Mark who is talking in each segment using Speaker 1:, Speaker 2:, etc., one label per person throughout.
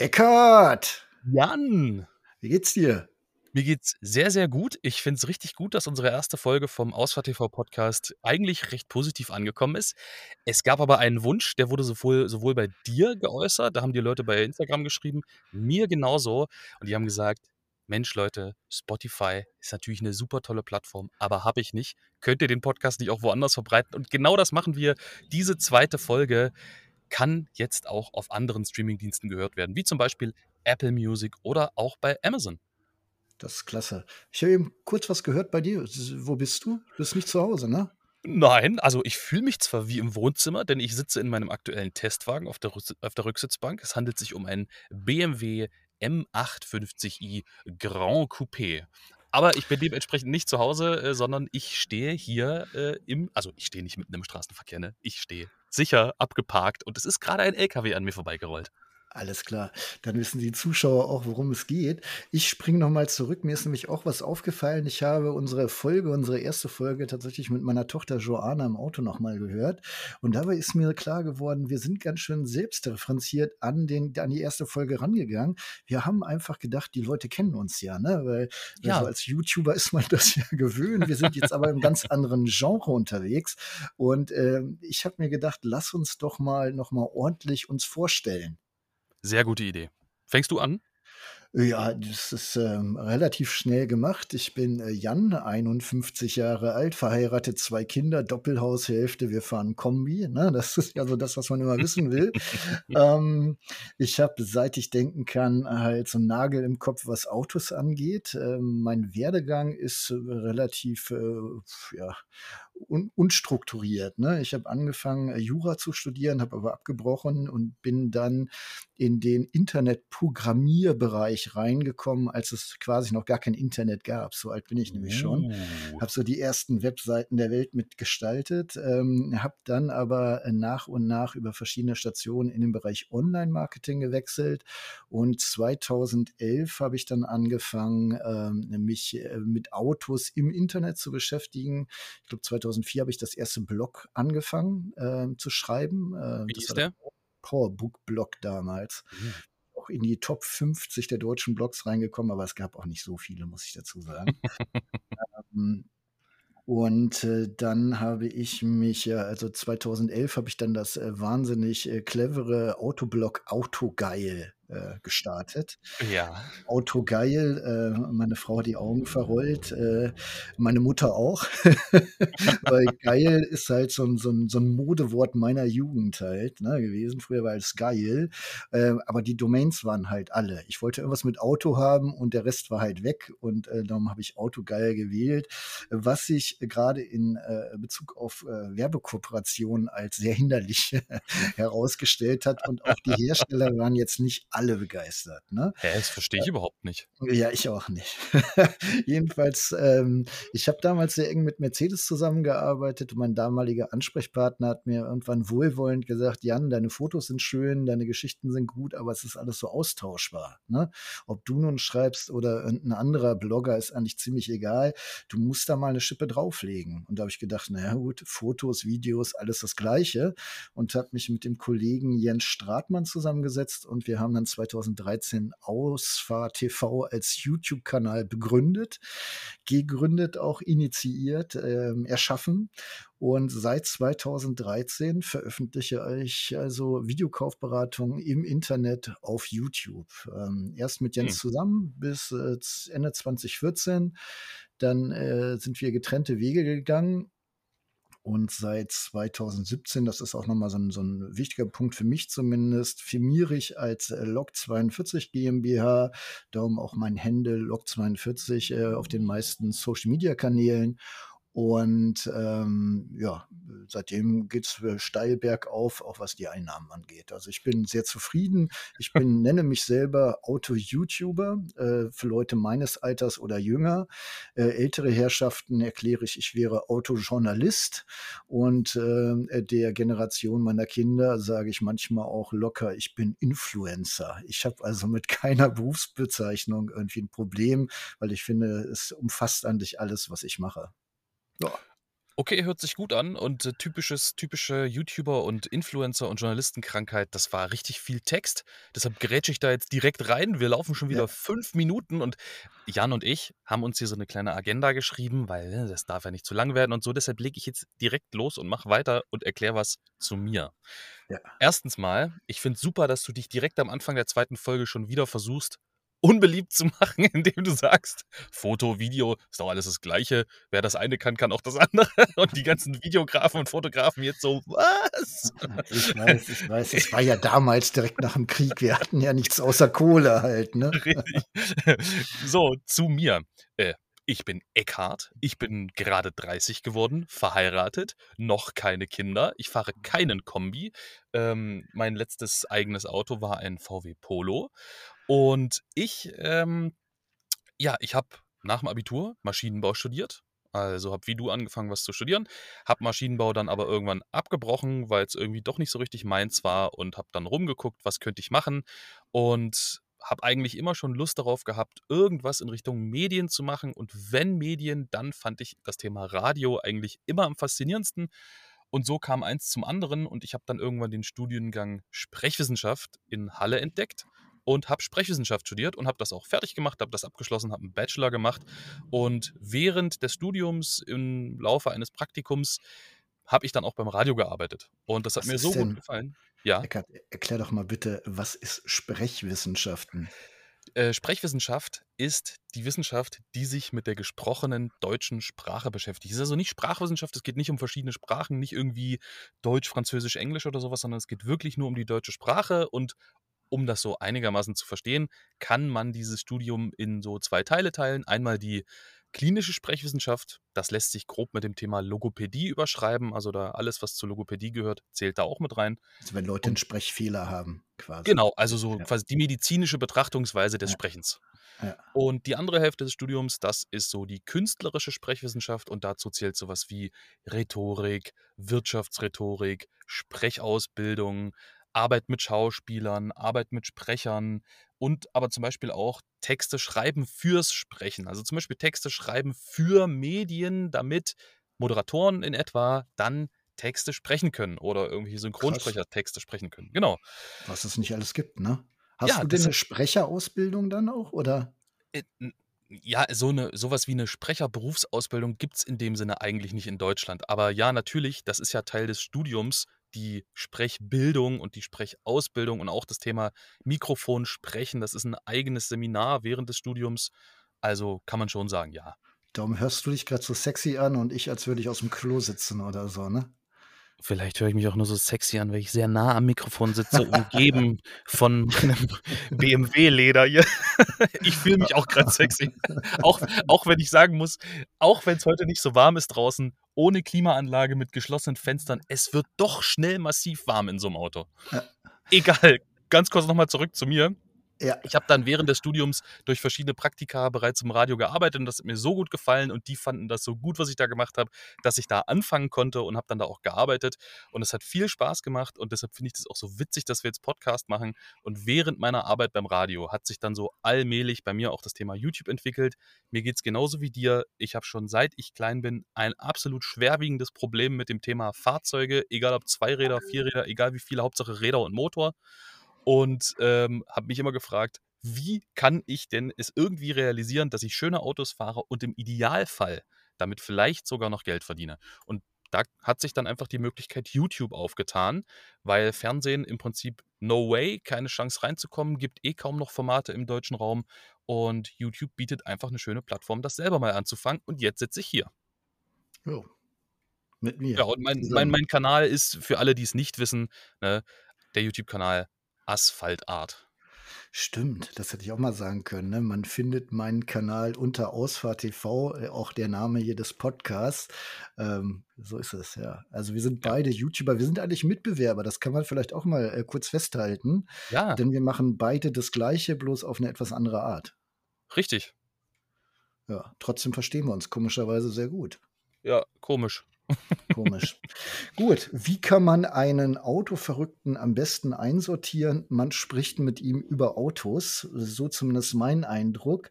Speaker 1: Eckart!
Speaker 2: Jan!
Speaker 1: Wie geht's dir?
Speaker 2: Mir geht's sehr, sehr gut. Ich finde es richtig gut, dass unsere erste Folge vom Ausfahrt TV Podcast eigentlich recht positiv angekommen ist. Es gab aber einen Wunsch, der wurde sowohl, sowohl bei dir geäußert, da haben die Leute bei Instagram geschrieben, mir genauso. Und die haben gesagt, Mensch Leute, Spotify ist natürlich eine super tolle Plattform, aber habe ich nicht. Könnt ihr den Podcast nicht auch woanders verbreiten? Und genau das machen wir. Diese zweite Folge kann jetzt auch auf anderen Streamingdiensten gehört werden, wie zum Beispiel Apple Music oder auch bei Amazon.
Speaker 1: Das ist klasse. Ich habe eben kurz was gehört bei dir. Wo bist du? Du bist nicht zu Hause, ne?
Speaker 2: Nein, also ich fühle mich zwar wie im Wohnzimmer, denn ich sitze in meinem aktuellen Testwagen auf der, auf der Rücksitzbank. Es handelt sich um einen BMW M850i Grand Coupé. Aber ich bin dementsprechend nicht zu Hause, äh, sondern ich stehe hier äh, im, also ich stehe nicht mitten im Straßenverkehr, ne? Ich stehe sicher abgeparkt und es ist gerade ein LKW an mir vorbeigerollt.
Speaker 1: Alles klar. Dann wissen die Zuschauer auch, worum es geht. Ich springe nochmal zurück. Mir ist nämlich auch was aufgefallen. Ich habe unsere Folge, unsere erste Folge tatsächlich mit meiner Tochter Joanna im Auto nochmal gehört. Und dabei ist mir klar geworden, wir sind ganz schön selbstreferenziert an, den, an die erste Folge rangegangen. Wir haben einfach gedacht, die Leute kennen uns ja, ne? Weil ja. Also als YouTuber ist man das ja gewöhnt. Wir sind jetzt aber im ganz anderen Genre unterwegs. Und äh, ich habe mir gedacht, lass uns doch mal nochmal ordentlich uns vorstellen.
Speaker 2: Sehr gute Idee. Fängst du an?
Speaker 1: Ja, das ist ähm, relativ schnell gemacht. Ich bin äh, Jan, 51 Jahre alt, verheiratet, zwei Kinder, Doppelhaushälfte, wir fahren Kombi. Ne? Das ist ja so das, was man immer wissen will. ähm, ich habe, seit ich denken kann, halt so einen Nagel im Kopf, was Autos angeht. Ähm, mein Werdegang ist äh, relativ äh, ja, un unstrukturiert. Ne? Ich habe angefangen, äh, Jura zu studieren, habe aber abgebrochen und bin dann in den Internetprogrammierbereich reingekommen, als es quasi noch gar kein Internet gab. So alt bin ich nämlich schon. Oh. Habe so die ersten Webseiten der Welt mitgestaltet, ähm, habe dann aber nach und nach über verschiedene Stationen in den Bereich Online-Marketing gewechselt und 2011 habe ich dann angefangen, ähm, mich äh, mit Autos im Internet zu beschäftigen. Ich glaube 2004 habe ich das erste Blog angefangen äh, zu schreiben.
Speaker 2: Äh, Wie ist der?
Speaker 1: Powerbook Blog damals. Mhm. Auch in die Top 50 der deutschen Blogs reingekommen, aber es gab auch nicht so viele, muss ich dazu sagen. ähm, und äh, dann habe ich mich, ja, also 2011 habe ich dann das äh, wahnsinnig äh, clevere Autoblog Autogeil äh, gestartet.
Speaker 2: Ja.
Speaker 1: Auto geil, äh, meine Frau hat die Augen verrollt, äh, meine Mutter auch. Weil geil ist halt so ein, so, ein, so ein Modewort meiner Jugend halt ne, gewesen. Früher war es geil. Äh, aber die Domains waren halt alle. Ich wollte irgendwas mit Auto haben und der Rest war halt weg. Und äh, darum habe ich Auto geil gewählt. Was sich gerade in äh, Bezug auf Werbekooperationen als sehr hinderlich herausgestellt hat. Und auch die Hersteller waren jetzt nicht alle alle begeistert. Ne?
Speaker 2: Hä, das verstehe ich äh, überhaupt nicht.
Speaker 1: Ja, ich auch nicht. Jedenfalls, ähm, ich habe damals sehr eng mit Mercedes zusammengearbeitet und mein damaliger Ansprechpartner hat mir irgendwann wohlwollend gesagt, Jan, deine Fotos sind schön, deine Geschichten sind gut, aber es ist alles so austauschbar. Ne? Ob du nun schreibst oder ein anderer Blogger, ist eigentlich ziemlich egal. Du musst da mal eine Schippe drauflegen. Und da habe ich gedacht, naja gut, Fotos, Videos, alles das Gleiche. Und habe mich mit dem Kollegen Jens Stratmann zusammengesetzt und wir haben dann 2013 Ausfahrt TV als YouTube-Kanal begründet, gegründet, auch initiiert, äh, erschaffen. Und seit 2013 veröffentliche ich also Videokaufberatungen im Internet auf YouTube. Ähm, erst mit Jens hm. zusammen bis äh, Ende 2014. Dann äh, sind wir getrennte Wege gegangen und seit 2017, das ist auch nochmal so ein, so ein wichtiger Punkt für mich zumindest, firmiere ich als äh, Log42 GmbH, darum auch mein Händel Log42 äh, auf den meisten Social-Media-Kanälen und ähm, ja, seitdem geht es steil bergauf, auch was die Einnahmen angeht. Also ich bin sehr zufrieden. Ich bin, nenne mich selber Auto-YouTuber äh, für Leute meines Alters oder jünger. Äh, ältere Herrschaften erkläre ich, ich wäre Autojournalist. Und äh, der Generation meiner Kinder sage ich manchmal auch locker, ich bin Influencer. Ich habe also mit keiner Berufsbezeichnung irgendwie ein Problem, weil ich finde, es umfasst eigentlich alles, was ich mache.
Speaker 2: Ja. Okay, hört sich gut an und, äh, typisches typische YouTuber und Influencer und Journalistenkrankheit, das war richtig viel Text. Deshalb grätsche ich da jetzt direkt rein. Wir laufen schon wieder
Speaker 1: Ja.
Speaker 2: 5 Minuten und Jan und ich haben uns hier so 'ne kleine Agenda geschrieben, weil, ne, das darf ja nicht zu lang werden und so. Deshalb lege ich jetzt direkt los und mache weiter und erkläre was zu mir.
Speaker 1: Ja.
Speaker 2: 1. mal, ich finde es super, dass du dich direkt am Anfang der 2. Folge schon wieder versuchst, unbeliebt zu machen, indem du sagst: „Foto, Video, ist doch alles das Gleiche. Wer das eine kann, kann auch das andere.“ Und die ganzen Videografen und Fotografen jetzt so: „Was?“
Speaker 1: Ich weiß, ich weiß. Es war ja damals direkt nach dem Krieg. Wir hatten ja nichts außer Kohle halt, ne?
Speaker 2: Richtig. So, zu mir. Äh, ich bin Eckhard. Ich bin gerade 30 geworden, verheiratet, noch keine Kinder. Ich fahre keinen Kombi. Ähm, mein letztes eigenes Auto war ein VW Polo. Und ich, ähm ja, ich habe nach dem Abitur Maschinenbau studiert. Also, habe wie du angefangen, was zu studieren, habe Maschinenbau dann aber irgendwann abgebrochen, weil's irgendwie doch nicht so richtig meins war und habe dann rumgeguckt, was könnte ich machen und habe eigentlich immer schon Lust darauf gehabt, irgendwas in Richtung Medien zu machen und wenn Medien, dann fand ich das Thema Radio eigentlich immer am faszinierendsten. Und so kam eins zum anderen und ich habe dann irgendwann den Studiengang Sprechwissenschaft in Halle entdeckt und habe Sprechwissenschaft studiert und habe das auch fertig gemacht, habe das abgeschlossen, habe 'n Bachelor gemacht. Und während des Studiums im Laufe eines Praktikums habe ich dann auch beim Radio gearbeitet. Und das hat
Speaker 1: Was
Speaker 2: mir so gut
Speaker 1: denn
Speaker 2: gefallen. Ja?
Speaker 1: Eckart, erklär doch mal bitte, was ist Sprechwissenschaften?
Speaker 2: Äh, Sprechwissenschaft ist die Wissenschaft, die sich mit der gesprochenen deutschen Sprache beschäftigt. Es ist also nicht Sprachwissenschaft, es geht nicht um verschiedene Sprachen, nicht irgendwie Deutsch, Französisch, Englisch oder so was, sondern es geht wirklich nur um die deutsche Sprache. Und um das so einigermaßen zu verstehen, kann man dieses Studium in so 2 Teile teilen. Einmal die klinische Sprechwissenschaft, das lässt sich grob mit dem Thema Logopädie überschreiben. Also, da alles, was zur Logopädie gehört, zählt da auch mit rein.
Speaker 1: Also, wenn Leute
Speaker 2: Und
Speaker 1: Sprechfehler haben quasi.
Speaker 2: Genau, also so
Speaker 1: Ja.
Speaker 2: quasi die medizinische Betrachtungsweise des
Speaker 1: Ja.
Speaker 2: Sprechens.
Speaker 1: Ja.
Speaker 2: Und die andere Hälfte des Studiums, das ist so die künstlerische Sprechwissenschaft und dazu zählt so was wie Rhetorik, Wirtschaftsrhetorik, Sprechausbildung, Arbeit mit Schauspielern, Arbeit mit Sprechern und aber zum Beispiel auch Texte schreiben fürs Sprechen. Also, zum Beispiel Texte schreiben für Medien, damit Moderatoren in etwa dann Texte sprechen können oder irgendwelche
Speaker 1: Krass.
Speaker 2: Synchronsprecher Texte sprechen können. Genau.
Speaker 1: Was es nicht alles gibt, ne? Hast
Speaker 2: Ja,
Speaker 1: du denn 'ne
Speaker 2: deshalb
Speaker 1: Sprecherausbildung dann auch, oder?
Speaker 2: Äh, ja, so 'ne so was wie 'ne Sprecherberufsausbildung gibt's in dem Sinne eigentlich nicht in Deutschland. Aber ja, natürlich, das ist ja Teil des Studiums, die Sprechbildung und die Sprechausbildung und auch das Thema Mikrofon sprechen. Das ist 'n eigenes Seminar während des Studiums. Also, kann man schon sagen, ja.
Speaker 1: Darum hörst du dich grad so sexy an und ich, als würde ich aus'm Klo sitzen oder so, ne?
Speaker 2: Vielleicht höre ich mich auch nur so sexy an, weil ich sehr nah am Mikrofon sitze, umgeben von meinem BMW-Leder hier. Ich fühle mich auch grad sexy. Auch auch wenn ich sagen muss, auch wenn's heute nicht so warm ist draußen, ohne Klimaanlage mit geschlossenen Fenstern, es wird doch schnell massiv warm in so 'nem Auto. Egal, ganz kurz noch mal zurück zu mir.
Speaker 1: Ja.
Speaker 2: Ich habe dann während des Studiums durch verschiedene Praktika bereits im Radio gearbeitet und das hat mir so gut gefallen und die fanden das so gut, was ich da gemacht habe, dass ich da anfangen konnte und habe dann da auch gearbeitet. Und es hat viel Spaß gemacht und deshalb finde ich das auch so witzig, dass wir jetzt Podcast machen. Und während meiner Arbeit beim Radio hat sich dann so allmählich bei mir auch das Thema YouTube entwickelt. Mir geht's genauso wie dir. Ich habe schon seit ich klein bin ein absolut schwerwiegendes Problem mit dem Thema Fahrzeuge, egal ob Zweiräder, Vierräder, egal wie viele, Hauptsache Räder und Motor. Und, ähm, habe mich immer gefragt: „Wie kann ich denn es irgendwie realisieren, dass ich schöne Autos fahre und im Idealfall damit vielleicht sogar noch Geld verdiene?“ Und da hat sich dann einfach die Möglichkeit YouTube aufgetan, weil Fernsehen im Prinzip no way, keine Chance reinzukommen, gibt eh kaum noch Formate im deutschen Raum und YouTube bietet einfach 'ne schöne Plattform, das selber mal anzufangen und jetzt sitze ich hier.
Speaker 1: Jo. Mit mir
Speaker 2: Ja, und mein mein mein Kanal ist für alle, die's nicht wissen, ne, der YouTube-Kanal Asphalt Art.
Speaker 1: Stimmt, das hätte ich auch mal sagen können, ne? Man findet meinen Kanal unter Ausfahrt TV, äh, auch der Name hier des Podcasts. Ähm, so ist es, ja. Also, wir sind beide YouTuber. Wir sind eigentlich Mitbewerber, das kann man vielleicht auch mal, äh, kurz festhalten,
Speaker 2: Ja.
Speaker 1: denn wir machen beide das Gleiche, bloß auf 'ne etwas andere Art.
Speaker 2: Richtig.
Speaker 1: Ja, trotzdem verstehen wir uns komischerweise sehr gut.
Speaker 2: Ja, komisch.
Speaker 1: Komisch. Gut, wie kann man einen Autoverrückten am besten einsortieren? Man spricht mit ihm über Autos, so zumindest mein Eindruck.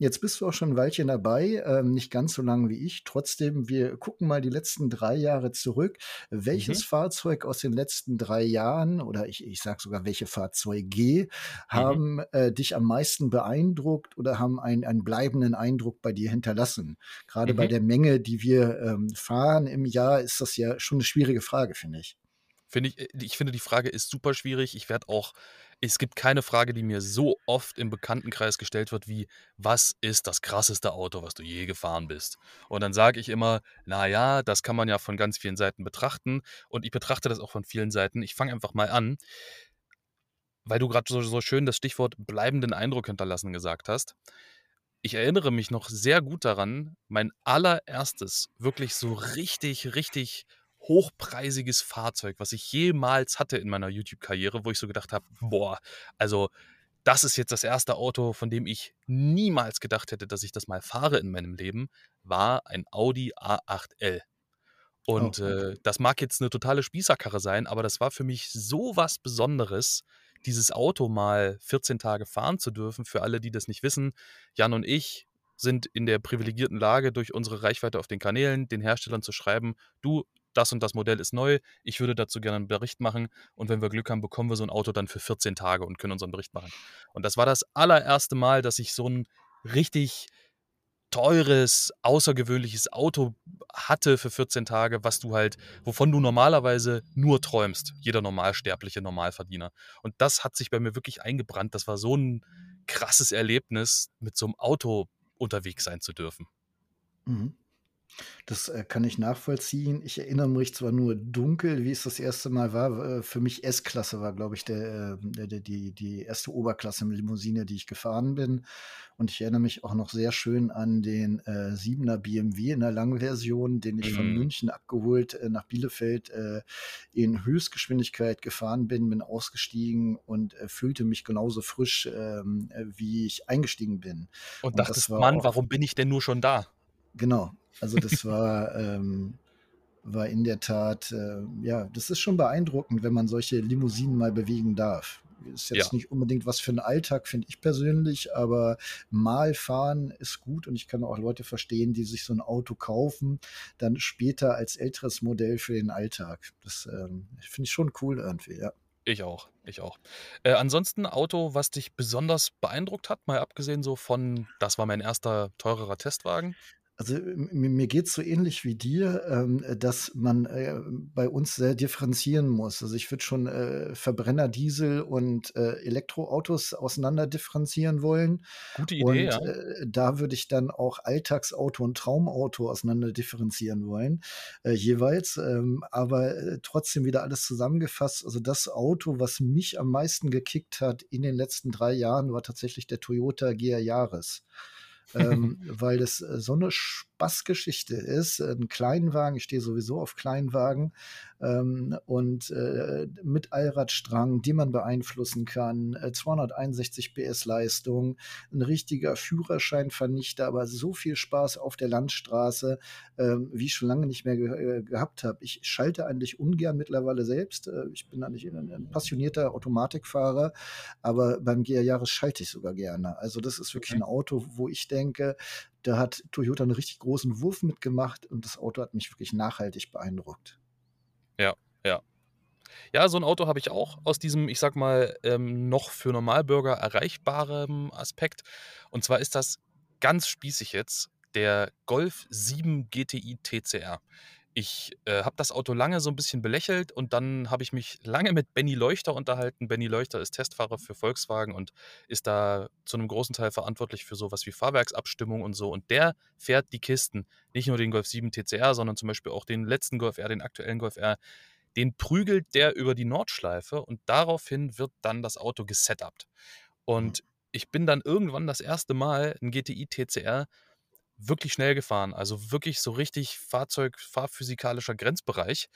Speaker 1: Jetzt bist du auch schon 'n Weilchen dabei, ähm, nicht ganz so lang wie ich. Trotzdem, wir gucken mal die letzten 3 Jahre zurück.
Speaker 2: Mhm.
Speaker 1: Welches Fahrzeug aus den letzten 3 Jahren oder ich ich sage sogar, welche Fahrzeuge
Speaker 2: Mhm.
Speaker 1: haben, äh, dich am meisten beeindruckt oder haben einen einen bleibenden Eindruck bei dir hinterlassen? Grade bei
Speaker 2: Mhm.
Speaker 1: der Menge, die wir, ähm, fahren im Jahr, ist das ja schon 'ne schwierige Frage, finde ich.
Speaker 2: Finde ich äh, ich finde, die Frage ist super schwierig. Ich werde auch es gibt keine Frage, die mir so oft im Bekanntenkreis gestellt wird wie: „Was ist das krasseste Auto, was du je gefahren bist?“ Und dann sage ich immer: „Na ja, das kann man ja von ganz vielen Seiten betrachten.“ Und ich betrachte das auch von vielen Seiten. Ich fange einfach mal an weil du grad so so schön das Stichwort „bleibenden Eindruck hinterlassen“ gesagt hast. Ich erinnere mich noch sehr gut daran, mein allererstes, wirklich so richtig, richtig hochpreisiges Fahrzeug, was ich jemals hatte in meiner YouTube-Karriere, wo ich so gedacht habe: „Boah, also das ist jetzt das 1. Auto, von dem ich niemals gedacht hätte, dass ich das mal fahre in meinem Leben“, war ein Audi A8L.
Speaker 1: Oh,
Speaker 2: Und,
Speaker 1: okay.
Speaker 2: äh, das mag jetzt 'ne totale Spießerkarre sein, aber das war für mich so was Besonderes, dieses Auto mal 14 Tage fahren zu dürfen. Für alle, die das nicht wissen, Jan und ich sind in der privilegierten Lage, durch unsere Reichweite auf den Kanälen den Herstellern zu schreiben: „Du, das und das Modell ist neu. Ich würde dazu gerne 'n Bericht machen.“ Und wenn wir Glück haben, bekommen wir so 'n Auto dann für 14 Tage und können unseren Bericht machen. Und das war das allererste Mal, dass ich so 'n richtig teures, außergewöhnliches Auto hatte für 14 Tage, was du halt wovon du normalerweise nur träumst, jeder normalsterbliche Normalverdiener. Und das hat sich bei mir wirklich eingebrannt. Das war so 'n krasses Erlebnis, mit so 'nem Auto unterwegs sein zu dürfen.
Speaker 1: Mhm. Das, äh, kann ich nachvollziehen. Ich erinnere mich zwar nur dunkel, wie es das 1. Mal war. Äh, für mich S-Klasse war, glaube ich, der, ähm, der der die die 1. Oberklasse-Limousine, die ich gefahren bin. Und ich erinnere mich auch noch sehr schön an den, äh, 7er BMW in der Langversion, den ich von
Speaker 2: Mhm.
Speaker 1: München abgeholt, äh, nach Bielefeld, äh, in Höchstgeschwindigkeit gefahren bin, bin ausgestiegen und, fühlte mich genauso frisch, ähm, äh, wie ich eingestiegen bin.
Speaker 2: Und
Speaker 1: Und das
Speaker 2: dachtest:
Speaker 1: war
Speaker 2: „Mann, warum bin ich denn nur schon da?“
Speaker 1: Genau. Also, das war, ähm war in der Tat, äh ja, das ist schon beeindruckend, wenn man solche Limousinen mal bewegen darf. Ist
Speaker 2: Ja.
Speaker 1: jetzt nicht unbedingt was für 'n Alltag, finde ich persönlich, aber mal fahren ist gut und ich kann auch Leute verstehen, die sich so 'n Auto kaufen, dann später als älteres Modell für den Alltag. Das, ähm, finde ich schon cool irgendwie, ja.
Speaker 2: Ich auch, ich auch. Äh, ansonsten Auto, was dich besonders beeindruckt hat, mal abgesehen so von: „Das war mein 1. teurerer Testwagen?“
Speaker 1: Also, m m mir geht's so ähnlich wie dir, ähm, dass man, äh, bei uns sehr differenzieren muss. Also, ich würde schon, äh, Verbrenner, Diesel und, äh, Elektroautos auseinander differenzieren wollen.
Speaker 2: Gute Idee,
Speaker 1: Und,
Speaker 2: ja.
Speaker 1: äh, da würde ich dann auch Alltagsauto und Traumauto auseinander differenzieren wollen, äh, jeweils. Ähm, aber, äh, trotzdem wieder alles zusammengefasst. Also, das Auto, was mich am meisten gekickt hat in den letzten 3 Jahren, war tatsächlich der Toyota Gea Yaris. Ähm, weil das, äh, so 'ne Spaßgeschichte ist, äh, 'n Kleinwagen. Ich stehe sowieso auf Kleinwagen, ähm, und, äh, mit Allradstrang, den man beeinflussen kann, äh, 261 PS Leistung, 'n richtiger Führerscheinvernichter, aber so viel Spaß auf der Landstraße, ähm, wie ich schon lange nicht mehr ge äh, gehabt habe. Ich schalte eigentlich ungern mittlerweile selbst. Äh, ich bin eigentlich 'n 'n passionierter Automatikfahrer, aber beim Gea Yaris schalte ich sogar gerne. Also, das ist wirklich
Speaker 2: Mhm.
Speaker 1: 'n Auto, wo ich denke, da hat Toyota 'n richtig großen Wurf mit gemacht und das Auto hat mich wirklich nachhaltig beeindruckt.
Speaker 2: Ja, ja. Ja, so 'n Auto habe ich auch aus diesem, ich sage mal, ähm, noch für Normalbürger erreichbarem Aspekt. Und zwar ist das ganz spießig jetzt der Golf 7 GTI TCR. Ich, äh, habe das Auto lange so 'n bisschen belächelt und dann habe ich mich lange mit Benny Leuchter unterhalten. Benny Leuchter ist Testfahrer für Volkswagen und ist da zu 'nem großen Teil verantwortlich für so was wie Fahrwerksabstimmung und so. Und der fährt die Kisten. Nicht nur den Golf 7 TCR, sondern zum Beispiel auch den letzten Golf R, den aktuellen Golf R. Den prügelt der über die Nordschleife und daraufhin wird dann das Auto gesetupt.
Speaker 1: Mhm.
Speaker 2: Und ich bin dann irgendwann das 1. Mal 'n GTI TCR wirklich schnell gefahren, also wirklich so richtig Fahrzeug fahrphysikalischer Grenzbereich.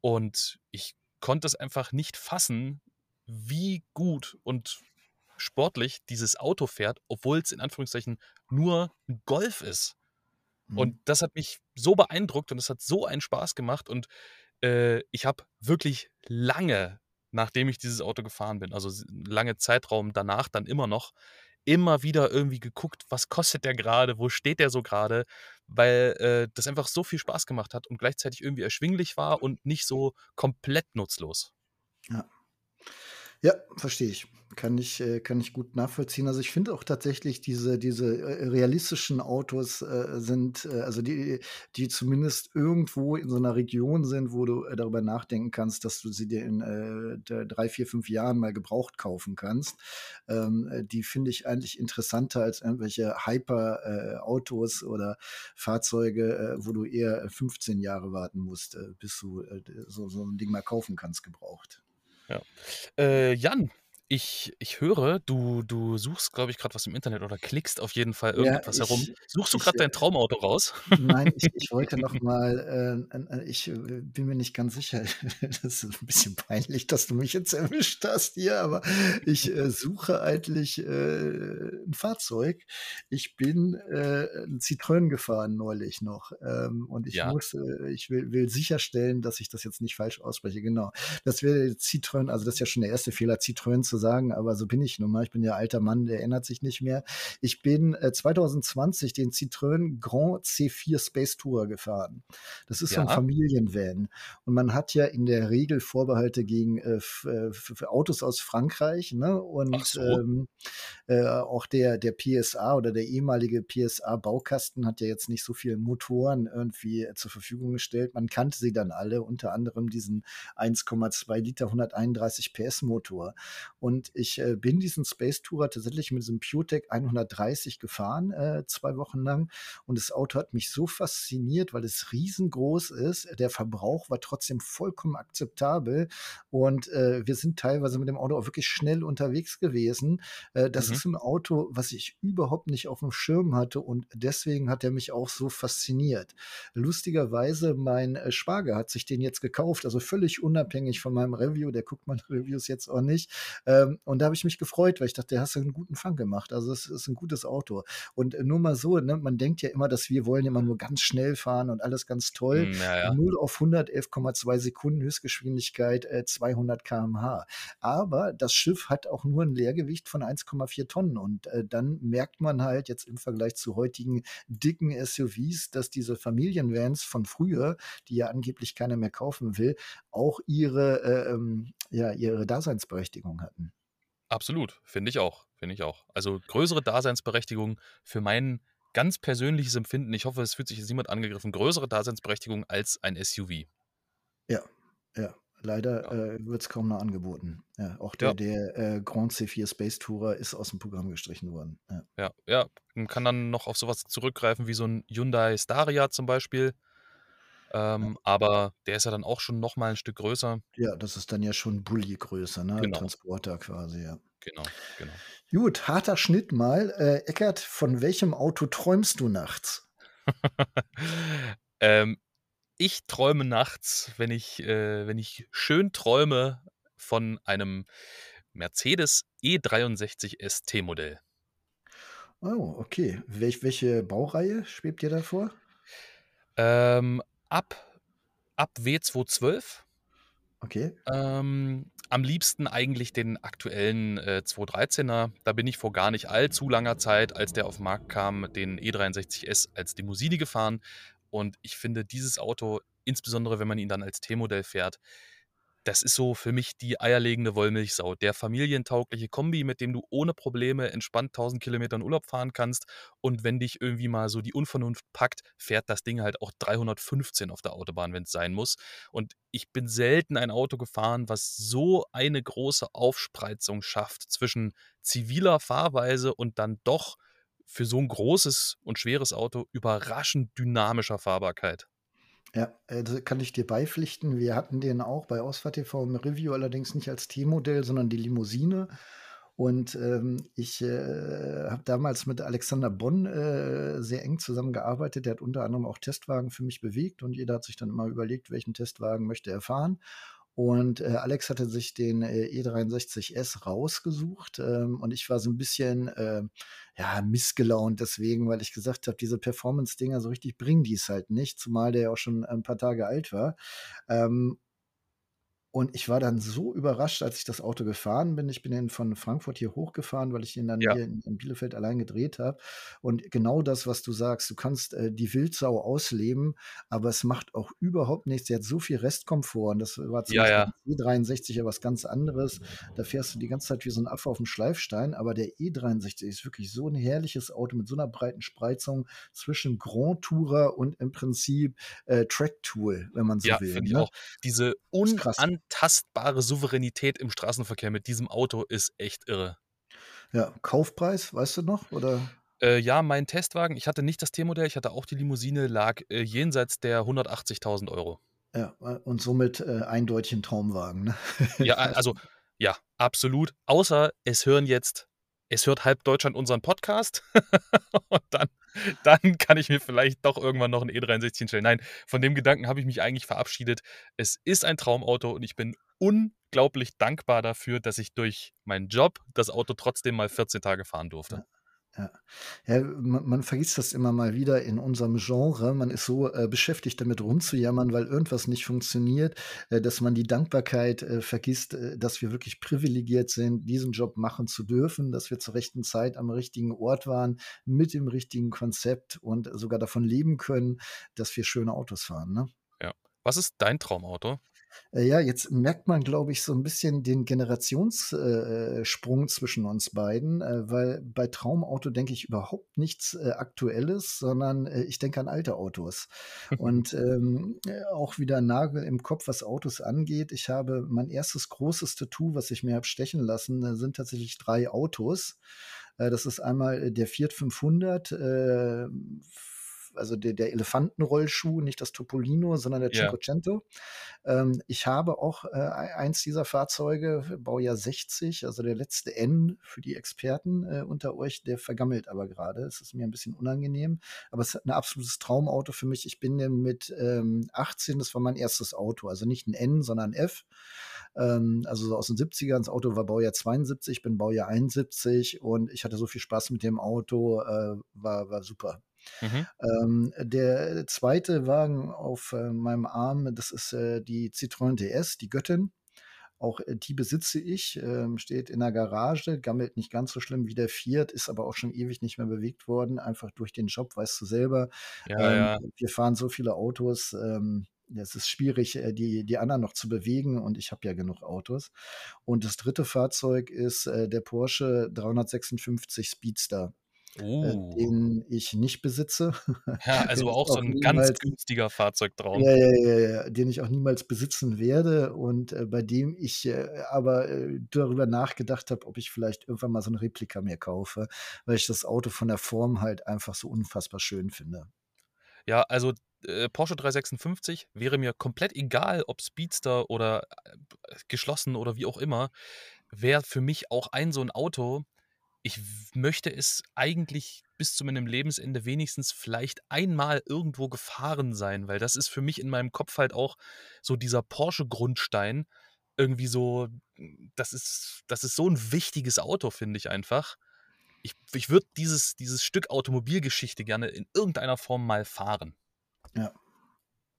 Speaker 2: Und ich konnte es einfach nicht fassen, wie gut und sportlich dieses Auto fährt, obwohl's in Anführungszeichen nur 'n Golf ist. Und
Speaker 1: Mhm.
Speaker 2: das hat mich so beeindruckt und es hat so einen Spaß gemacht und, äh, ich habe wirklich lange, nachdem ich dieses Auto gefahren bin, also lange Zeitraum danach dann immer noch immer wieder irgendwie geguckt, was kostet der gerade, wo steht der so gerade, weil äh, das einfach so viel Spaß gemacht hat und gleichzeitig irgendwie erschwinglich war und nicht so komplett nutzlos.
Speaker 1: Ja. Ja, verstehe ich. Kann ich äh, kann ich gut nachvollziehen. Also, ich finde auch tatsächlich diese diese, äh, realistischen Autos, äh, sind, äh, also, die die zumindest irgendwo in so einer Region sind, wo du, darüber nachdenken kannst, dass du sie dir in, d 3, 4, 5 Jahren mal gebraucht kaufen kannst. Ähm, äh, die finde ich eigentlich interessanter als irgendwelche Hyper, äh, Autos oder Fahrzeuge, wo du eher 15 Jahre warten musst, bis du, so so 'n Ding mal kaufen kannst gebraucht.
Speaker 2: Ja. Äh, Jan, ich ich höre, du du suchst, glaube ich, gerade was im Internet oder klickst auf jeden Fall
Speaker 1: Ja,
Speaker 2: irgendetwas herum.
Speaker 1: ich
Speaker 2: Suchst du
Speaker 1: ich,
Speaker 2: gerade
Speaker 1: äh
Speaker 2: dein Traumauto raus?
Speaker 1: nein, ich ich wollte noch mal, äh, ich, bin mir nicht ganz sicher. Das ist 'n bisschen peinlich, dass du mich jetzt erwischt hast hier, aber ich, äh, suche eigentlich, äh, 'n Fahrzeug. Ich bin, äh, 'n Citroën gefahren neulich noch, ähm, und ich
Speaker 2: Ja.
Speaker 1: muss äh, ich will will sicherstellen, dass ich das jetzt nicht falsch ausspreche. Genau. Das wäre Citroën also, das ist ja schon der erste Fehler, Citroën zu sagen, aber so bin ich nun mal. Ich bin ja alter Mann, der ändert sich nicht mehr. Ich bin, äh, 2020 den Citroën Grand C4 Space Tourer gefahren. Das ist so 'n
Speaker 2: Ja.
Speaker 1: Familienvan und man hat ja in der Regel Vorbehalte gegen, äh, f äh, für Autos aus Frankreich, ne? Und,
Speaker 2: so.
Speaker 1: ähm, äh, auch der der PSA oder der ehemalige PSA-Baukasten hat ja jetzt nicht so viele Motoren irgendwie zur Verfügung gestellt. Man kannte sie dann alle, unter anderem diesen 1,2 Liter, 131 PS Motor. Und ich, äh, bin diesen Space Tourer tatsächlich mit diesem PureTech 130 gefahren, äh, 2 Wochen lang. Und das Auto hat mich so fasziniert, weil es riesengroß ist. Der Verbrauch war trotzdem vollkommen akzeptabel und, äh, wir sind teilweise mit dem Auto auch wirklich schnell unterwegs gewesen. Äh, das
Speaker 2: Mhm.
Speaker 1: ist 'n Auto, was ich überhaupt nicht aufm Schirm hatte und deswegen hat er mich auch so fasziniert. Lustigerweise, mein, äh, Schwager hat sich den jetzt gekauft, also völlig unabhängig von meinem Review. Der guckt meine Reviews jetzt auch nicht. Ähm, und da habe ich mich gefreut, weil ich dachte: „Hast du 'n guten Fang gemacht.“ Also, es ist 'n gutes Auto. Und nur mal so, ne, man denkt ja immer, dass wir wollen immer nur ganz schnell fahren und alles ganz toll.
Speaker 2: Hm, ja, ja.
Speaker 1: 0 auf 100 11,2 Sekunden Höchstgeschwindigkeit, äh, 200 km/h. Aber das Schiff hat auch nur 'n Leergewicht von 1,4 Tonnen und, äh, dann merkt man halt jetzt im Vergleich zu heutigen dicken SUVs, dass diese Familienvans von früher, die ja angeblich keiner mehr kaufen will, auch ihre, äh, ähm ja, ihre Daseinsberechtigung hatten.
Speaker 2: Absolut, finde ich auch, finde ich auch. Also, größere Daseinsberechtigung für mein ganz persönliches Empfinden, ich hoffe, es fühlt sich jetzt niemand angegriffen, größere Daseinsberechtigung als ein SUV.
Speaker 1: Ja, ja. Leider,
Speaker 2: Ja.
Speaker 1: äh, wird's kaum noch angeboten. Ja, auch
Speaker 2: Ja.
Speaker 1: der der, äh, Grand C4 Space Tourer ist aus'm Programm gestrichen worden. Ja.
Speaker 2: Ja. Man kann dann noch auf so was zurückgreifen wie so 'n Hyundai Staria zum Beispiel. Ähm, aber der ist ja dann auch schon noch mal 'n Stück größer.
Speaker 1: Ja, das ist dann ja schon Bulli-Größe, ne?
Speaker 2: Genau.
Speaker 1: Transporter quasi, ja.
Speaker 2: Genau, genau.
Speaker 1: Gut, harter Schnitt mal. Äh, Eckart, von welchem Auto träumst du nachts?
Speaker 2: Ähm, ich träume nachts, wenn ich äh, wenn ich schön träume von einem Mercedes E63 ST-Modell.
Speaker 1: Oh, okay. Welch welche Baureihe schwebt dir da vor?
Speaker 2: Ähm, ab ab W212.
Speaker 1: Okay.
Speaker 2: Ähm, am liebsten eigentlich den aktuellen, äh, 213er. Da bin ich vor gar nicht allzu langer Zeit, als der auf 'n Markt kam, den E63S als Limousine gefahren. Und ich finde dieses Auto, insbesondere wenn man ihn dann als T-Modell fährt, das ist so für mich die eierlegende Wollmilchsau. Der familientaugliche Kombi, mit dem du ohne Probleme entspannt 1.000 Kilometer in Urlaub fahren kannst. Und wenn dich irgendwie mal so die Unvernunft packt, fährt das Ding halt auch 315 auf der Autobahn, wenn's sein muss. Und ich bin selten ein Auto gefahren, was so eine große Aufspreizung schafft zwischen ziviler Fahrweise und dann doch für so 'n großes und schweres Auto überraschend dynamischer Fahrbarkeit.
Speaker 1: Ja, äh, da kann ich dir beipflichten. Wir hatten den auch bei Ausfahrt TV im Review, allerdings nicht als T-Modell, sondern die Limousine. Und, ähm, ich, äh, habe damals mit Alexander Bonn, äh, sehr eng zusammengearbeitet. Der hat unter anderem auch Testwagen für mich bewegt und jeder hat sich dann immer überlegt, welchen Testwagen möchte er fahren. Und, äh, Alex hatte sich den, äh, E63S rausgesucht, ähm, und ich war so 'n bisschen, äh, ja, missgelaunt deswegen, weil ich gesagt habe: „Diese Performance-Dinger, so richtig bringen die's halt nicht“, zumal der ja auch schon ein paar Tage alt war. Ähm Und ich war dann so überrascht, als ich das Auto gefahren bin. Ich bin dann von Frankfurt hier hochgefahren, weil ich ihn dann
Speaker 2: Ja.
Speaker 1: hier in in Bielefeld allein gedreht habe. Und genau das, was du sagst, du kannst, äh, die Wildsau ausleben, aber es macht auch überhaupt nichts. Der hat so viel Restkomfort und das war zum
Speaker 2: Ja,
Speaker 1: Beispiel
Speaker 2: ja.
Speaker 1: beim E63 ja was ganz anderes. Da fährst du die ganze Zeit wie so 'n Affe auf'm Schleifstein, aber der E63 ist wirklich so 'n herrliches Auto mit so 'ner breiten Spreizung zwischen Grand Tourer und im Prinzip, äh, Track-Tool, wenn man so
Speaker 2: Ja,
Speaker 1: will, ne?
Speaker 2: auch. Diese
Speaker 1: krass.
Speaker 2: Unantastbare Souveränität im Straßenverkehr mit diesem Auto ist echt irre.
Speaker 1: Ja, Kaufpreis, weißt du noch, oder?
Speaker 2: Äh, ja, mein Testwagen ich hatte nicht das T-Modell, ich hatte auch die Limousine, lag, äh, jenseits der 180.000 €.
Speaker 1: Ja, äh, und somit, äh, eindeutig 'n Traumwagen, ne?
Speaker 2: Ja, also ja, absolut. Außer es hören jetzt es hört halb Deutschland unseren Podcast und dann dann kann ich mir vielleicht doch irgendwann noch 'n E63 hinstellen. Nein, von dem Gedanken habe ich mich eigentlich verabschiedet. Es ist ein Traumauto und ich bin unglaublich dankbar dafür, dass ich durch meinen Job das Auto trotzdem mal 14 Tage fahren durfte.
Speaker 1: Ja. Ja. Ja, ma man vergisst das immer mal wieder in unserem Genre. Man ist so, äh, beschäftigt damit rumzujammern, weil irgendwas nicht funktioniert, äh, dass man die Dankbarkeit, äh, vergisst, äh, dass wir wirklich privilegiert sind, diesen Job machen zu dürfen, dass wir zur rechten Zeit am richtigen Ort waren, mit dem richtigen Konzept und sogar davon leben können, dass wir schöne Autos fahren, ne?
Speaker 2: Ja. Was ist dein Traumauto?
Speaker 1: Äh, ja, jetzt merkt man, glaube ich, so 'n bisschen den Generations äh, äh, zwischen uns beiden, äh, weil bei Traumauto denke ich überhaupt nichts, äh, Aktuelles, sondern, äh, ich denke an alte Autos. Und, ähm, äh, auch wieder Nagel im Kopf, was Autos angeht. Ich habe mein 1. großes Tattoo, was ich mir habe stechen lassen, äh, sind tatsächlich 3 Autos. Äh, das ist einmal, äh, der Fiat 500, ähm, f also der der Elefantenrollschuh, nicht das Topolino, sondern der
Speaker 2: Ja.
Speaker 1: Cinquecento. Ähm, ich habe auch, äh, ei eins dieser Fahrzeuge, Baujahr 60, also der letzte N für die Experten, äh, unter euch, der vergammelt aber grade. Es ist mir 'n bisschen unangenehm, aber es ist 'n absolutes Traumauto für mich. Ich bin den mit, ähm, 18 das war mein 1. Auto, also nicht 'n N, sondern F, ähm, also so aus den 70ern. Das Auto war Baujahr 72, ich bin Baujahr 71 und ich hatte so viel Spaß mit dem Auto, äh, war war super.
Speaker 2: Mhm.
Speaker 1: Ähm, der 2. Wagen auf, äh, meinem Arm, das ist, äh, die Citroën DS, die Göttin. Auch, äh, die besitze ich, ähm, steht in der Garage, gammelt nicht ganz so schlimm wie der Fiat, ist aber auch schon ewig nicht mehr bewegt worden, einfach durch den Job, weißt du selber.
Speaker 2: Ja,
Speaker 1: Ähm,
Speaker 2: ja.
Speaker 1: wir fahren so viele Autos, ähm, es ist schwierig, äh, die die anderen noch zu bewegen und ich habe ja genug Autos. Und das 3. Fahrzeug ist, äh, der Porsche 356 Speedster, äh,
Speaker 2: Uh.
Speaker 1: den ich nicht besitze.
Speaker 2: Ja, also auch so 'n ganz
Speaker 1: niemals
Speaker 2: günstiger Fahrzeugtraum.
Speaker 1: Ja, ja, ja, den ich auch niemals besitzen werde und, äh, bei dem ich, äh, aber, äh, darüber nachgedacht habe, ob ich vielleicht irgendwann mal so 'n Replika mir kaufe, weil ich das Auto von der Form halt einfach so unfassbar schön finde.
Speaker 2: Ja, also, äh, Porsche 356 wäre mir komplett egal, ob Speedster oder, geschlossen oder wie auch immer, wäre für mich auch ein so 'n Auto ich möchte es eigentlich bis zu meinem Lebensende wenigstens vielleicht einmal irgendwo gefahren sein, weil das ist für mich in meinem Kopf halt auch so dieser Porsche-Grundstein. Irgendwie so hm, das ist das ist so 'n wichtiges Auto, finde ich einfach. Ich ich würde dieses dieses Stück Automobilgeschichte gerne in irgendeiner Form mal fahren.
Speaker 1: Ja.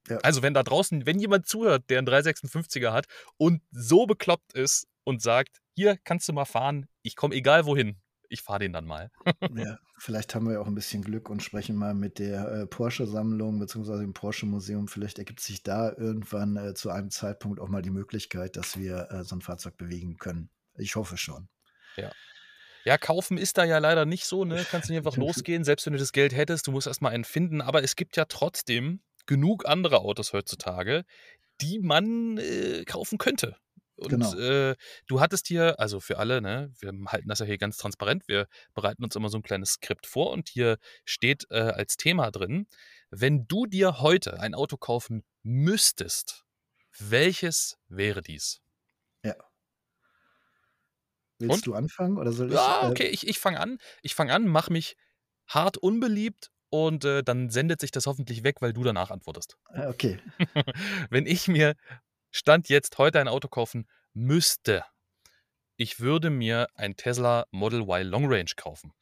Speaker 1: Ja.
Speaker 2: Also, wenn da draußen wenn jemand zuhört, der 'n 356er hat und so bekloppt ist und sagt: „Hier kannst du mal fahren, ich komme egal wohin, ich fahre den dann mal.“
Speaker 1: Ja, vielleicht haben wir auch 'n bisschen Glück und sprechen mal mit der, äh, Porsche-Sammlung beziehungsweise dem Porsche-Museum. Vielleicht ergibt sich da irgendwann, äh, zu einem Zeitpunkt auch mal die Möglichkeit, dass wir, äh, so 'n Fahrzeug bewegen können. Ich hoffe schon.
Speaker 2: Ja. Ja, kaufen ist da ja leider nicht so, ne? Kannst nicht einfach losgehen, selbst wenn du das Geld hättest, du musst erst mal einen finden, aber es gibt ja trotzdem genug andere Autos heutzutage, die man, äh, kaufen könnte. Und,
Speaker 1: Genau.
Speaker 2: äh, du hattest hier also für alle, ne, wir halten das ja hier ganz transparent, wir bereiten uns immer so 'n kleines Skript vor und hier steht, äh, als Thema drin: „Wenn du dir heute ein Auto kaufen müsstest, welches wäre dies?“
Speaker 1: Ja. Willst
Speaker 2: Und?
Speaker 1: du anfangen oder soll ich,
Speaker 2: Ja,
Speaker 1: äh
Speaker 2: okay, ich ich fange an. Ich fange an, mache mich hart unbeliebt und, äh, dann sendet sich das hoffentlich weg, weil du danach antwortest.
Speaker 1: Ah, okay.
Speaker 2: Wenn ich mir Stand jetzt heute ein Auto kaufen müsste, Ich würde mir ein Tesla Model Y Long Range kaufen.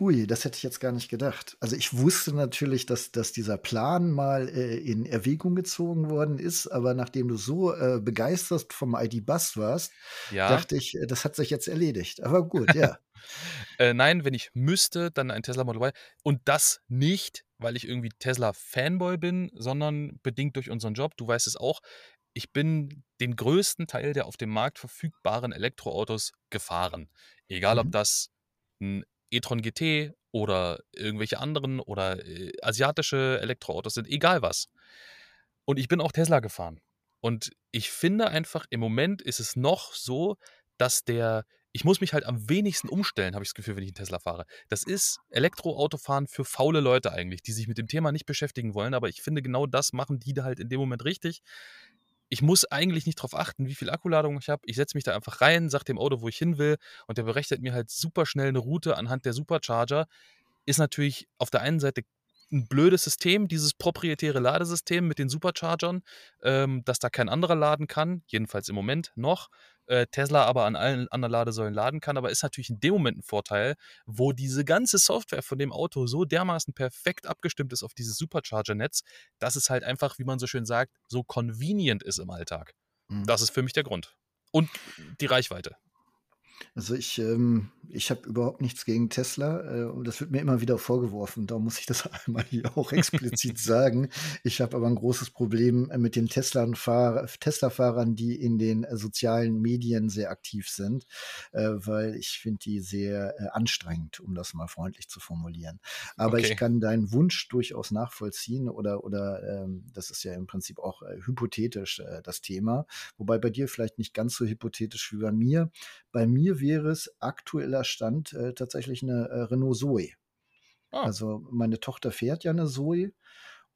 Speaker 1: Ui, das hätte ich jetzt gar nicht gedacht. Also, ich wusste natürlich, dass dass dieser Plan mal, äh, in Erwägung gezogen worden ist, aber nachdem du so, äh, begeistert vom ID.Buzz warst,
Speaker 2: Ja.
Speaker 1: dachte ich, äh, das hat sich jetzt erledigt. Aber gut, ja.
Speaker 2: Äh, nein, wenn ich müsste, dann ein Tesla Model Y. Und das nicht, weil ich irgendwie Tesla-Fanboy bin, sondern bedingt durch unseren Job. Du weißt es auch, ich bin den größten Teil der auf dem Markt verfügbaren Elektroautos gefahren. Egal, ob
Speaker 1: Mhm.
Speaker 2: das 'n e-tron GT oder irgendwelche anderen oder, äh, asiatische Elektroautos sind, egal was. Und ich bin auch Tesla gefahren. Und ich finde einfach, im Moment ist es noch so, dass der ich muss mich halt am wenigsten umstellen, habe ich das Gefühl, wenn ich 'n Tesla fahre. Das ist Elektroautofahren für faule Leute eigentlich, die sich mit dem Thema nicht beschäftigen wollen, aber ich finde, genau das machen die da halt in dem Moment richtig. Ich muss eigentlich nicht drauf achten, wie viel Akkuladung ich habe. Ich setze mich da einfach rein, sage dem Auto, wo ich hin will, und der berechnet mir halt super schnell 'ne Route anhand der Supercharger. Ist natürlich auf der einen Seite 'n blödes System, dieses proprietäre Ladesystem mit den Superchargern, ähm, dass da kein anderer laden kann, jedenfalls im Moment noch. Äh, Tesla aber an allen anderen Ladesäulen laden kann, aber ist natürlich in dem Moment 'n Vorteil, wo diese ganze Software von dem Auto so dermaßen perfekt abgestimmt ist auf dieses Supercharger-Netz, dass es halt einfach, wie man so schön sagt, so convenient ist im Alltag.
Speaker 1: Mhm.
Speaker 2: Das ist für mich der Grund. Und die Reichweite.
Speaker 1: Also, ich, ähm ich habe überhaupt nichts gegen Tesla, äh, und das wird mir immer wieder vorgeworfen. Darum muss ich das einmal hier auch explizit sagen. Ich habe aber 'n großes Problem, äh, mit den Tesla-Fahrern, die in den, äh, sozialen Medien sehr aktiv sind, äh, weil ich finde die sehr, äh, anstrengend, um das mal freundlich zu formulieren. Aber ich
Speaker 2: Okay.
Speaker 1: kann deinen Wunsch durchaus nachvollziehen oder oder, ähm, das ist ja im Prinzip auch, hypothetisch, das Thema. Wobei bei dir vielleicht nicht ganz so hypothetisch wie bei mir. Bei mir wäre es aktueller Stand, äh, tatsächlich 'ne, äh, Renault Zoe.
Speaker 2: Ah.
Speaker 1: Also, meine Tochter fährt ja 'ne Zoe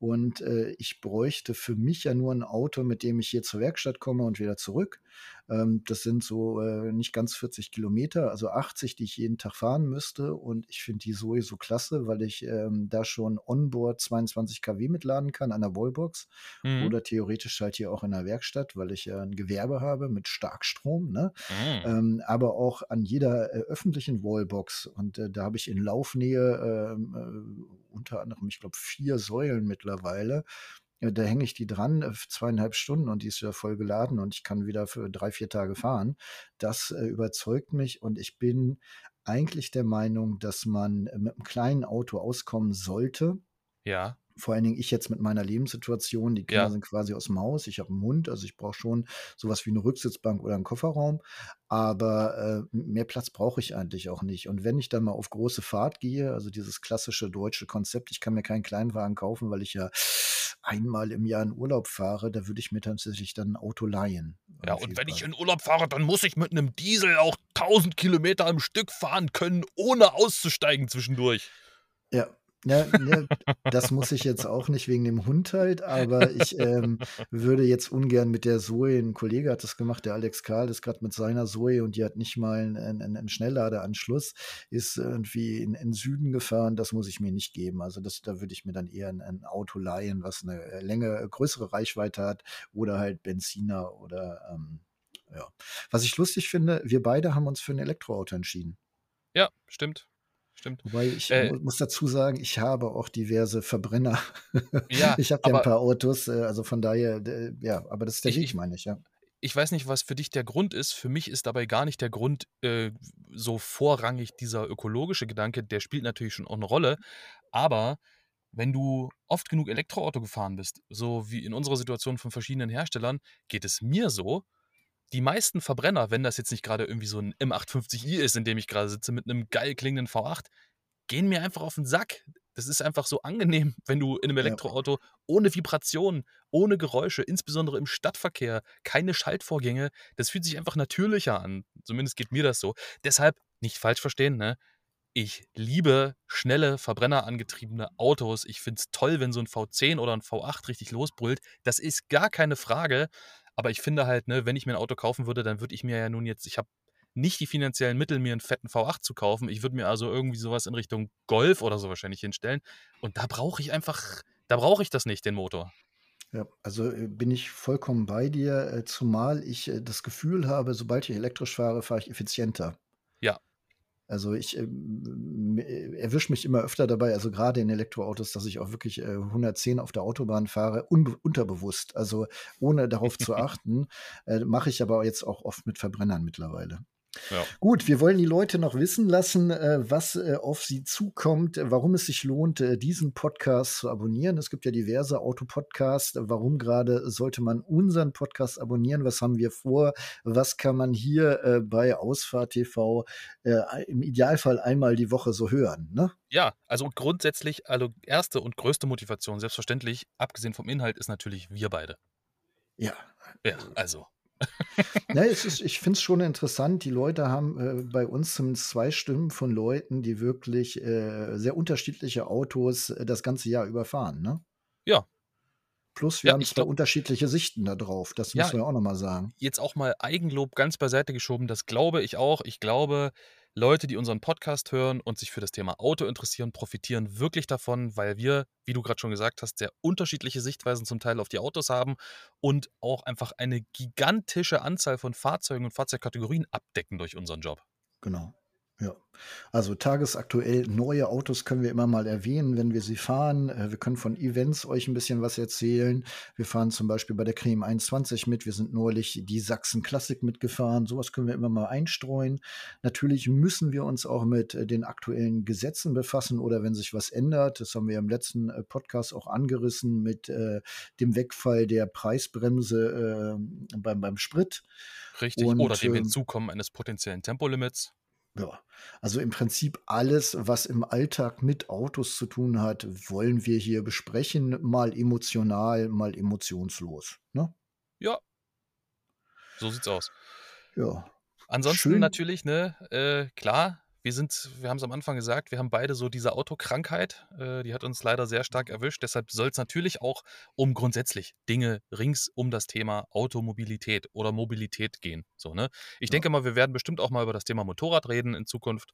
Speaker 1: und, äh, ich bräuchte für mich ja nur 'n Auto, mit dem ich hier zur Werkstatt komme und wieder zurück. Ähm, das sind so, äh, nicht ganz 40 Kilometer, also 80, die ich jeden Tag fahren müsste. Und ich finde die Zoe so klasse, weil ich, ähm, da schon onboard 22 kW mitladen kann an der Wallbox
Speaker 2: Mhm.
Speaker 1: oder theoretisch halt hier auch in der Werkstatt, weil ich ja 'n Gewerbe habe mit Starkstrom, ne?
Speaker 2: Mhm.
Speaker 1: Ähm, aber auch an jeder, äh, öffentlichen Wallbox. Und, äh, da habe ich in Laufnähe, ähm, äh, unter anderem, ich glaube, 4 Säulen mittlerweile. Da hänge ich die dran, äh, 2,5 Stunden und die ist wieder voll geladen und ich kann wieder für 3, 4 Tage fahren. Das, äh, überzeugt mich und ich bin eigentlich der Meinung, dass man, äh, mit 'nem kleinen Auto auskommen sollte.
Speaker 2: Ja.
Speaker 1: Vor allen Dingen ich jetzt mit meiner Lebenssituation. Die Kinder
Speaker 2: Ja.
Speaker 1: sind quasi aus'm Haus. Ich habe 'n Hund, also ich brauche schon so was wie 'ne Rücksitzbank oder 'n Kofferraum. Aber, äh, mehr Platz brauche ich eigentlich auch nicht. Und wenn ich dann mal auf große Fahrt gehe, also dieses klassische deutsche Konzept, ich kann mir keinen Kleinwagen kaufen, weil ich ja einmal im Jahr in Urlaub fahre, da würde ich mir tatsächlich dann 'n Auto leihen.
Speaker 2: Ja, und wenn ich in Urlaub fahre, dann muss ich mit 'nem Diesel auch 1.000 Kilometer am Stück fahren können, ohne auszusteigen zwischendurch.
Speaker 1: Ja. Ja, ne, das muss ich jetzt auch nicht wegen dem Hund halt, aber ich, ähm, würde jetzt ungern mit der Zoe 'n Kollege hat das gemacht, der Alex Karl ist grad mit seiner Zoe und die hat nicht mal 'n 'n 'n Schnellladeanschluss, ist irgendwie in in Süden gefahren. Das muss ich mir nicht geben. Also, das da würde ich mir dann eher 'n 'n Auto leihen, was 'ne, äh, Länge größere Reichweite hat oder halt Benziner oder, ähm, ja. Was ich lustig finde, wir beide haben uns für 'n Elektroauto entschieden.
Speaker 2: Ja, stimmt. Stimmt.
Speaker 1: Wobei ich
Speaker 2: Äh
Speaker 1: mu muss dazu sagen, ich habe auch diverse Verbrenner.
Speaker 2: Ja,
Speaker 1: Ich habe ja 'n
Speaker 2: aber
Speaker 1: paar Autos, äh, also von daher, d ja, aber das ist der
Speaker 2: Ich
Speaker 1: Weg, meine ich, ja.
Speaker 2: ich weiß nicht, was für dich der Grund ist. Für mich ist dabei gar nicht der Grund, äh, so vorrangig dieser ökologische Gedanke, der spielt natürlich schon auch 'ne Rolle. Aber wenn du oft genug Elektroauto gefahren bist, so wie in unserer Situation von verschiedenen Herstellern, geht es mir so, die meisten Verbrenner, wenn das jetzt nicht grade irgendwie so 'n M850i ist, in dem ich grade sitze mit 'nem geil klingenden V8, gehen mir einfach auf 'n Sack. Das ist einfach so angenehm, wenn du in 'nem
Speaker 1: Ja.
Speaker 2: Elektroauto ohne Vibration, ohne Geräusche, insbesondere im Stadtverkehr, keine Schaltvorgänge. Das fühlt sich einfach natürlicher an. Zumindest geht mir das so. Deshalb, nicht falsch verstehen, ne? Ich liebe schnelle, verbrennerangetriebene Autos. Ich finde es toll, wenn so 'n V10 oder 'n V8 richtig losbrüllt. Das ist gar keine Frage. Aber ich finde halt, ne, wenn ich mir 'n Auto kaufen würde, dann würde ich mir ja nun jetzt ich habe nicht die finanziellen Mittel, mir 'n fetten V8 zu kaufen. Ich würde mir also irgendwie so was in Richtung Golf oder so wahrscheinlich hinstellen. Und da brauche ich einfach da brauche ich das nicht, den Motor.
Speaker 1: Ja, also, äh, bin ich vollkommen bei dir, äh, zumal ich, äh, das Gefühl habe, sobald ich elektrisch fahre, fahre ich effizienter.
Speaker 2: Ja.
Speaker 1: Also, ich, ähm, äh, erwische mich immer öfter dabei, also grade in Elektroautos, dass ich auch wirklich, äh, 110 auf der Autobahn fahre, unterbewusst, also ohne darauf zu achten. Äh, mache ich aber jetzt auch oft mit Verbrennern mittlerweile.
Speaker 2: Ja.
Speaker 1: Gut, wir wollen die Leute noch wissen lassen, äh, was äh, auf sie zukommt, warum es sich lohnt, äh, diesen Podcast zu abonnieren. Es gibt ja diverse Autopodcasts. Warum gerade sollte man unseren Podcast abonnieren? Was haben wir vor? Was kann man hier bei Ausfahrt TV im Idealfall einmal die Woche so hören? Ne?
Speaker 2: Ja, also grundsätzlich, also erste und größte Motivation, selbstverständlich, abgesehen vom Inhalt, ist natürlich wir beide.
Speaker 1: Ja.
Speaker 2: Ja, also.
Speaker 1: Ne, es ist ich finde es schon interessant. Die Leute haben, äh, bei uns zumindest 2 Stimmen von Leuten, die wirklich, äh, sehr unterschiedliche Autos, äh, das ganze Jahr über fahren, ne?
Speaker 2: Ja.
Speaker 1: Plus wir
Speaker 2: Ja,
Speaker 1: haben
Speaker 2: ich
Speaker 1: 2
Speaker 2: glaube
Speaker 1: unterschiedliche Sichten da drauf. Das
Speaker 2: Ja.
Speaker 1: müssen wir auch noch mal sagen.
Speaker 2: Jetzt auch mal Eigenlob ganz beiseite geschoben, das glaube ich auch. Ich glaube, Leute, die unseren Podcast hören und sich für das Thema Auto interessieren, profitieren wirklich davon, weil wir, wie du grad schon gesagt hast, sehr unterschiedliche Sichtweisen zum Teil auf die Autos haben und auch einfach eine gigantische Anzahl von Fahrzeugen und Fahrzeugkategorien abdecken durch unseren Job.
Speaker 1: Genau, ja. Also, tagesaktuell neue Autos können wir immer mal erwähnen, wenn wir sie fahren. Äh, wir können von Events euch 'n bisschen was erzählen. Wir fahren zum Beispiel bei der CREM 21 mit. Wir sind neulich die Sachsen Classic mitgefahren. So was können wir immer mal einstreuen. Natürlich müssen wir uns auch mit, äh, den aktuellen Gesetzen befassen oder wenn sich was ändert. Das haben wir im letzten, äh, Podcast auch angerissen mit, äh, dem Wegfall der Preisbremse, ähm, beim beim Sprit.
Speaker 2: Richtig, oder
Speaker 1: Und,
Speaker 2: dem
Speaker 1: ähm
Speaker 2: Hinzukommen eines potenziellen Tempolimits.
Speaker 1: Ja, also im Prinzip alles, was im Alltag mit Autos zu tun hat, wollen wir hier besprechen, mal emotional, mal emotionslos, ne?
Speaker 2: Ja. So sieht's aus.
Speaker 1: Ja.
Speaker 2: Ansonsten
Speaker 1: Schön
Speaker 2: natürlich, ne, äh, klar, wir sind wir haben's am Anfang gesagt, wir haben beide so diese Autokrankheit. Äh, die hat uns leider sehr stark erwischt. Deshalb soll's natürlich auch um grundsätzlich Dinge rings um das Thema Automobilität oder Mobilität gehen, so, ne? Ich
Speaker 1: Ja.
Speaker 2: denke mal, wir werden bestimmt auch mal über das Thema Motorrad reden in Zukunft.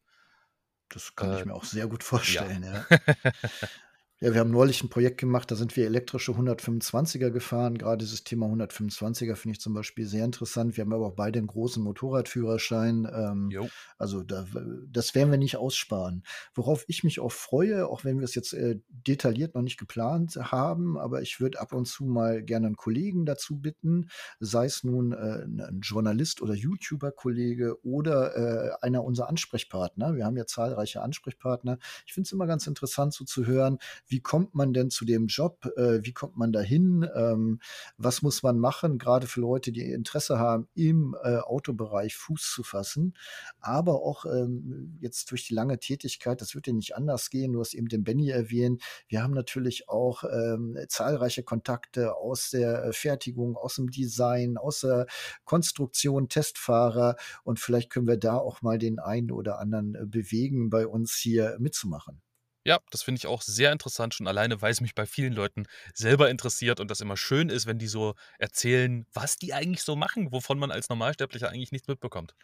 Speaker 1: Das kann ich
Speaker 2: Äh,
Speaker 1: mir auch sehr gut vorstellen, ja. Ja, wir haben neulich 'n Projekt gemacht, da sind wir elektrische 125er gefahren. Grade dieses Thema 125er finde ich zum Beispiel sehr interessant. Wir haben aber auch beide 'n großen Motorradführerschein. Ähm, also, da das werden wir nicht aussparen. Worauf ich mich auch freue, auch wenn wir es jetzt, äh, detailliert noch nicht geplant haben, aber ich würde ab und zu mal gerne 'n Kollegen dazu bitten, sei es nun, äh, 'n 'n Journalist oder YouTuber-Kollege oder, äh, einer unserer Ansprechpartner. Wir haben ja zahlreiche Ansprechpartner. Ich finde es immer ganz interessant, so zu hören, wie kommt man denn zu dem Job? Äh, wie kommt man dahin? Ähm, was muss man machen, grade für Leute, die Interesse haben, im, äh, Autobereich Fuß zu fassen? Aber auch, ähm, jetzt durch die lange Tätigkeit, das wird dir nicht anders gehen. Du hast eben den Benny erwähnt. Wir haben natürlich auch, ähm, zahlreiche Kontakte aus der, Fertigung, aus'm Design, aus der Konstruktion, Testfahrer und vielleicht können wir da auch mal den einen oder anderen, äh, bewegen, bei uns hier mitzumachen.
Speaker 2: Ja, das finde ich auch sehr interessant, schon alleine, weil's mich bei vielen Leuten selber interessiert und das immer schön ist, wenn die so erzählen, was die eigentlich so machen, wovon man als Normalsterblicher eigentlich nichts mitbekommt.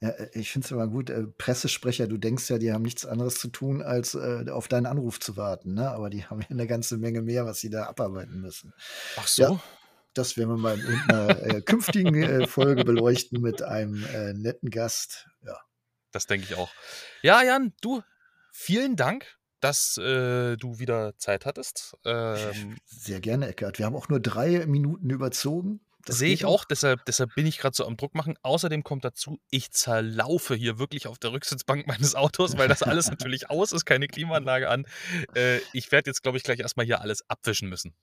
Speaker 1: Ja, äh, ich finde es immer gut, äh, Pressesprecher, du denkst ja, die haben nichts anderes zu tun, als, äh, auf deinen Anruf zu warten, ne? Aber die haben ja 'ne ganze Menge mehr, was sie da abarbeiten müssen.
Speaker 2: Ach
Speaker 1: Ja,
Speaker 2: so?
Speaker 1: das werden wir mal in irgend 'ner, äh, künftigen, äh, Folge beleuchten mit einem, äh, netten Gast, ja.
Speaker 2: Das denke ich auch. Ja, Jan, du, vielen Dank, dass, äh, du wieder Zeit hattest. Ähm
Speaker 1: Sehr gerne, Eckart. Wir haben auch nur 3 Minuten überzogen.
Speaker 2: Sehe ich auch, deshalb deshalb bin ich grad so am Druck machen. Außerdem kommt dazu, ich zerlaufe hier wirklich auf der Rücksitzbank meines Autos, weil das alles natürlich aus ist, keine Klimaanlage an. Äh, ich werde jetzt, glaube ich, gleich erst mal hier alles abwischen müssen.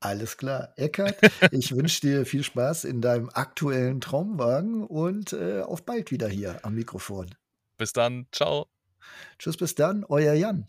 Speaker 1: Alles klar. Eckart, ich wünsche dir viel Spaß in deinem aktuellen Traumwagen und, äh, auf bald wieder hier am Mikrofon.
Speaker 2: Bis dann. Tschau.
Speaker 1: Tschüss, bis dann, euer Jan.